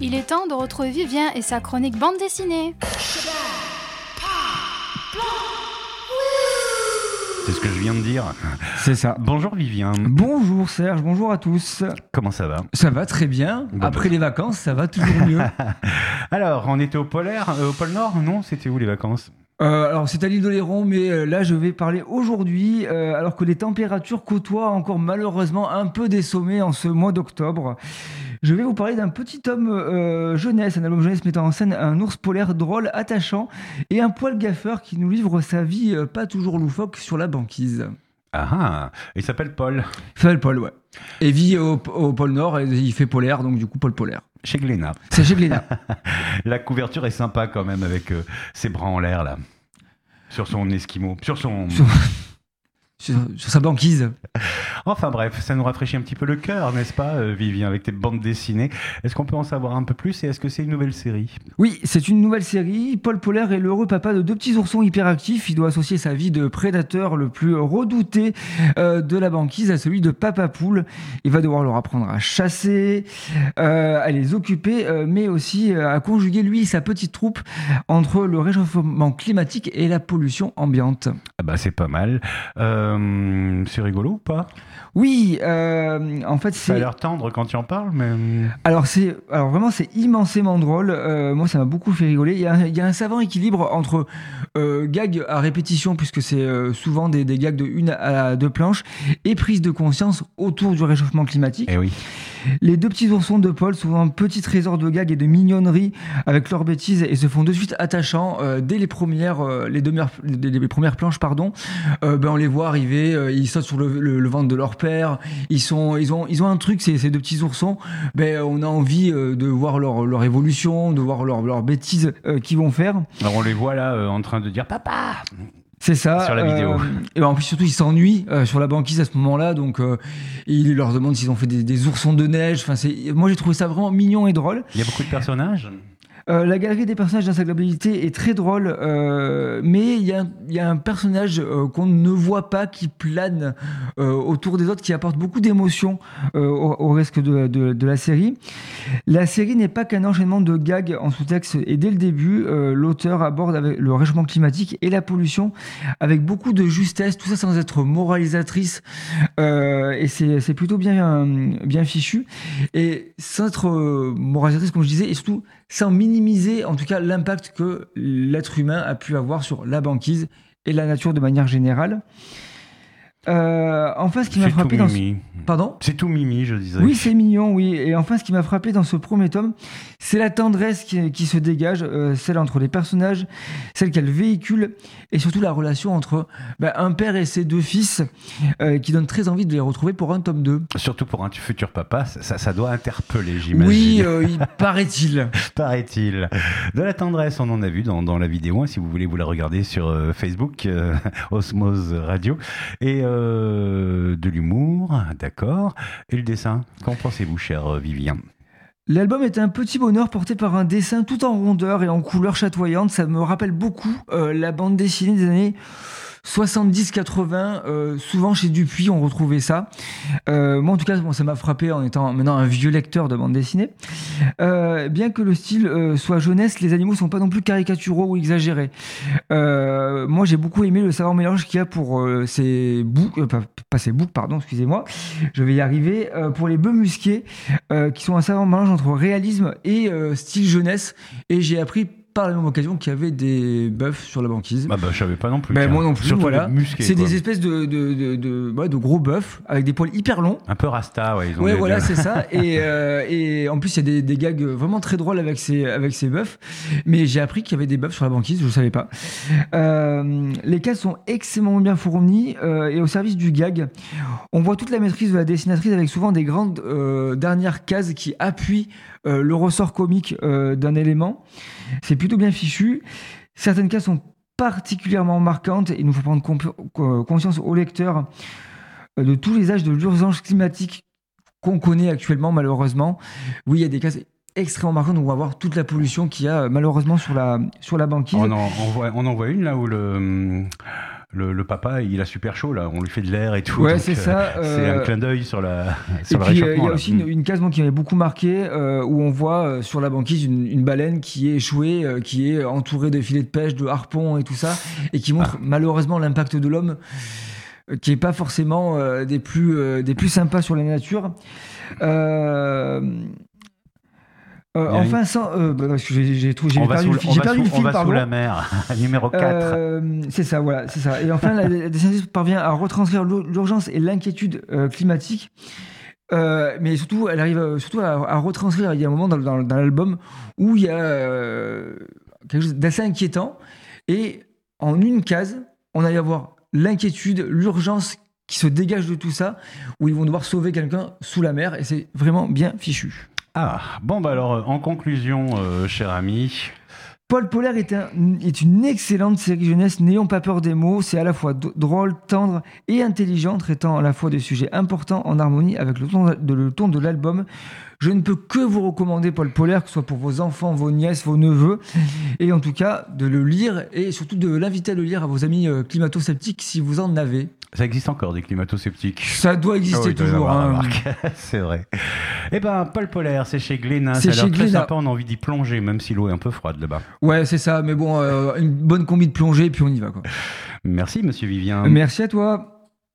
Il est temps de retrouver Vivien et sa chronique bande dessinée. C'est ce que je viens de dire. C'est ça. Bonjour Vivien. Bonjour Serge, bonjour à tous. Comment ça va? Ça va très bien. Bon, Après les vacances, ça va toujours mieux. Alors, on était au polaire, euh, au pôle Nord Non, c'était où les vacances? Euh, alors c'est à l'île d'Oléron, mais euh, là je vais parler aujourd'hui, euh, alors que les températures côtoient encore malheureusement un peu des sommets en ce mois d'octobre. Je vais vous parler d'un petit homme euh, jeunesse, un album jeunesse mettant en scène un ours polaire drôle, attachant, et un poil gaffeur qui nous livre sa vie euh, pas toujours loufoque sur la banquise. Ah ah, il s'appelle Paul, Il s'appelle Paul, ouais. Et vit au, au pôle Nord, et il fait polaire, donc du coup Paul polaire. chez Glénat. C'est chez Glénat. La couverture est sympa quand même avec euh, ses bras en l'air là. Sur son esquimau, sur son... Sur- sur, sur sa banquise. Enfin bref, ça nous rafraîchit un petit peu le cœur, n'est-ce pas, euh, Vivien, avec tes bandes dessinées. Est-ce qu'on peut en savoir un peu plus et est-ce que c'est une nouvelle série? Oui, c'est une nouvelle série. Paul Polaire est l'heureux papa de deux petits oursons hyperactifs. Il doit associer sa vie de prédateur le plus redouté euh, de la banquise à celui de Papa Poule. Il va devoir leur apprendre à chasser, euh, à les occuper, euh, mais aussi à conjuguer lui et sa petite troupe entre le réchauffement climatique et la pollution ambiante. Ah bah c'est pas mal. C'est rigolo ou pas? Oui, euh, en fait Ça a c'est l'air tendre quand tu en parles, mais... euh, Alors c'est alors vraiment c'est immensément drôle. Euh, moi ça m'a beaucoup fait rigoler. Il y a, un- il y a un savant équilibre entre euh, gags à répétition puisque c'est euh, souvent des, des gags de une à deux planches et prise de conscience autour du réchauffement climatique. Eh oui. Les deux petits oursons de Paul sont un petit trésor de gags et de mignonnerie avec leurs bêtises et se font de suite attachants euh, dès les premières euh, les, premières planches pardon. Euh, ben on les voit arriver, ils sautent sur le, ventre de leur père. Ils sont ils ont ils ont un truc ces, ces deux petits oursons. Ben on a envie de voir leur leur évolution, de voir leur leurs bêtises euh, qu'ils vont faire. Alors on les voit là en train de dire papa. C'est ça. Sur la vidéo. et en plus, surtout, ils s'ennuient euh, sur la banquise à ce moment-là. Donc, euh, il leur demande s'ils ont fait des, des oursons de neige. Enfin, c'est, moi, j'ai trouvé ça vraiment mignon et drôle. Il y a beaucoup de personnages. Euh, la galerie des personnages dans sa globalité est très drôle, euh, mais il y, a un- personnage euh, qu'on ne voit pas qui plane autour des autres, qui apporte beaucoup d'émotions au, au risque de, la série. La série n'est pas qu'un enchaînement de gags en sous-texte, et dès le début, l'auteur aborde le réchauffement climatique et la pollution avec beaucoup de justesse, tout ça sans être moralisatrice, et c'est plutôt bien, bien fichu, et sans être moralisatrice, comme je disais, et surtout sans minimiser en tout cas l'impact que l'être humain a pu avoir sur la banquise et la nature de manière générale. Euh, enfin, ce qui m'a tout frappé dans ce... mimi. Pardon C'est tout mimi, je disais. oui, c'est mignon, oui. Et enfin, ce qui m'a frappé dans ce premier tome, c'est la tendresse qui, qui se dégage, euh, celle entre les personnages, celle qu'elle véhicule, et surtout la relation entre bah, un père et ses deux fils, euh, qui donne très envie de les retrouver pour un tome 2. Surtout pour un futur papa, ça, ça doit interpeller, j'imagine. Oui, il paraît-il. paraît-il. De la tendresse, on en a vu dans, dans la vidéo, hein, si vous voulez vous la regarder sur Facebook, Osmose Radio. Et euh, de l'humour, d'accord. Et le dessin, qu'en pensez-vous, cher euh, Vivien? L'album est un petit bonheur porté par un dessin tout en rondeur et en couleurs chatoyantes. Ça me rappelle beaucoup euh, la bande dessinée des années 70-80. euh, souvent chez Dupuis, on retrouvait ça. Euh, moi, en tout cas, ça m'a frappé en étant maintenant un vieux lecteur de bande dessinée. Euh, bien que le style euh, soit jeunesse, les animaux sont pas non plus caricaturaux ou exagérés. Moi, j'ai beaucoup aimé le savant mélange qu'il y a pour ces boucs, pas, ces boucs, pardon, excusez-moi. Je vais y arriver. Pour les bœufs musqués, qui sont un savant mélange entre réalisme et style jeunesse. Et j'ai appris par la même occasion qu'il y avait des bœufs sur la banquise. bah, bah, Je savais pas non plus. Tiens. moi non plus, Surtout voilà. C'est des espèces de, de, de, de- ouais, de gros bœufs avec des poils hyper longs. Un peu rasta, ouais. Ils ont Ouais, des- voilà, c'est ça. Et, euh, et en plus, il y a des, des gags vraiment très drôles avec ces, avec ces bœufs. Mais j'ai appris qu'il y avait des bœufs sur la banquise, je ne savais pas. Euh, les cases sont extrêmement bien fournies euh, et au service du gag. On voit toute la maîtrise de la dessinatrice avec souvent des grandes dernières cases qui appuient le ressort comique d'un élément. C'est plutôt bien fichu. Certaines cases sont particulièrement marquantes et il nous faut prendre conscience au lecteur euh, de tous les âges de l'urgence climatique qu'on connaît actuellement malheureusement. Oui, il y a des cases extrêmement marquantes où on va voir toute la pollution qu'il y a euh, malheureusement sur la, sur banquise. On en, voit, on en voit une là où le, le, le papa, il a super chaud là, on lui fait de l'air et tout. Ouais, c'est euh, ça. C'est un euh, clin d'œil sur, la, Et sur le puis euh, il y a là. aussi une, une case moi, qui m'avait beaucoup marqué euh, où on voit euh, sur la banquise une, une baleine qui est échouée, euh, qui est entourée de filets de pêche, de harpons et tout ça, et qui montre Ah. malheureusement l'impact de l'homme euh, qui est pas forcément euh, des plus euh, des plus sympas sur la nature. Euh, euh, enfin, sans, euh, bah, parce que j'ai perdu, sous, le fil- on j'ai va perdu sous- le on va sous la mer, numéro 4. Euh, c'est ça, voilà, c'est ça. Et enfin, la, la parvient à retranscrire l'ur- l'urgence et l'inquiétude euh, climatique. Mais surtout, elle arrive surtout à, à retranscrire. Il y a un moment dans, dans- dans l'album où il y a quelque chose d'assez inquiétant. Et en une case, on va y avoir l'inquiétude, l'urgence qui se dégage de tout ça, où ils vont devoir sauver quelqu'un sous la mer. Et c'est vraiment bien fichu. Ah, bon, bah alors, euh, en conclusion, euh, cher ami, Paul Polaire est, un- est une excellente série jeunesse, n'ayons pas peur des mots. C'est à la fois drôle, tendre et intelligent, traitant à la fois des sujets importants en harmonie avec le ton de l'album. Je ne peux que vous recommander Paul Polaire, que ce soit pour vos enfants, vos nièces, vos neveux, et en tout cas de le lire et surtout de l'inviter à le lire à vos amis euh, climato-sceptiques si vous en avez. ça existe encore des climato-sceptiques. Ça doit exister Ah oui, toujours. hein. c'est vrai. Eh ben, Paul Polaire, c'est chez Glénat. C'est chez très sympa, on a envie d'y plonger, même si l'eau est un peu froide là-bas. Ouais, c'est ça, mais bon, euh, une bonne combi de plongée, puis on y va. Quoi. Merci, monsieur Vivien. Merci à toi.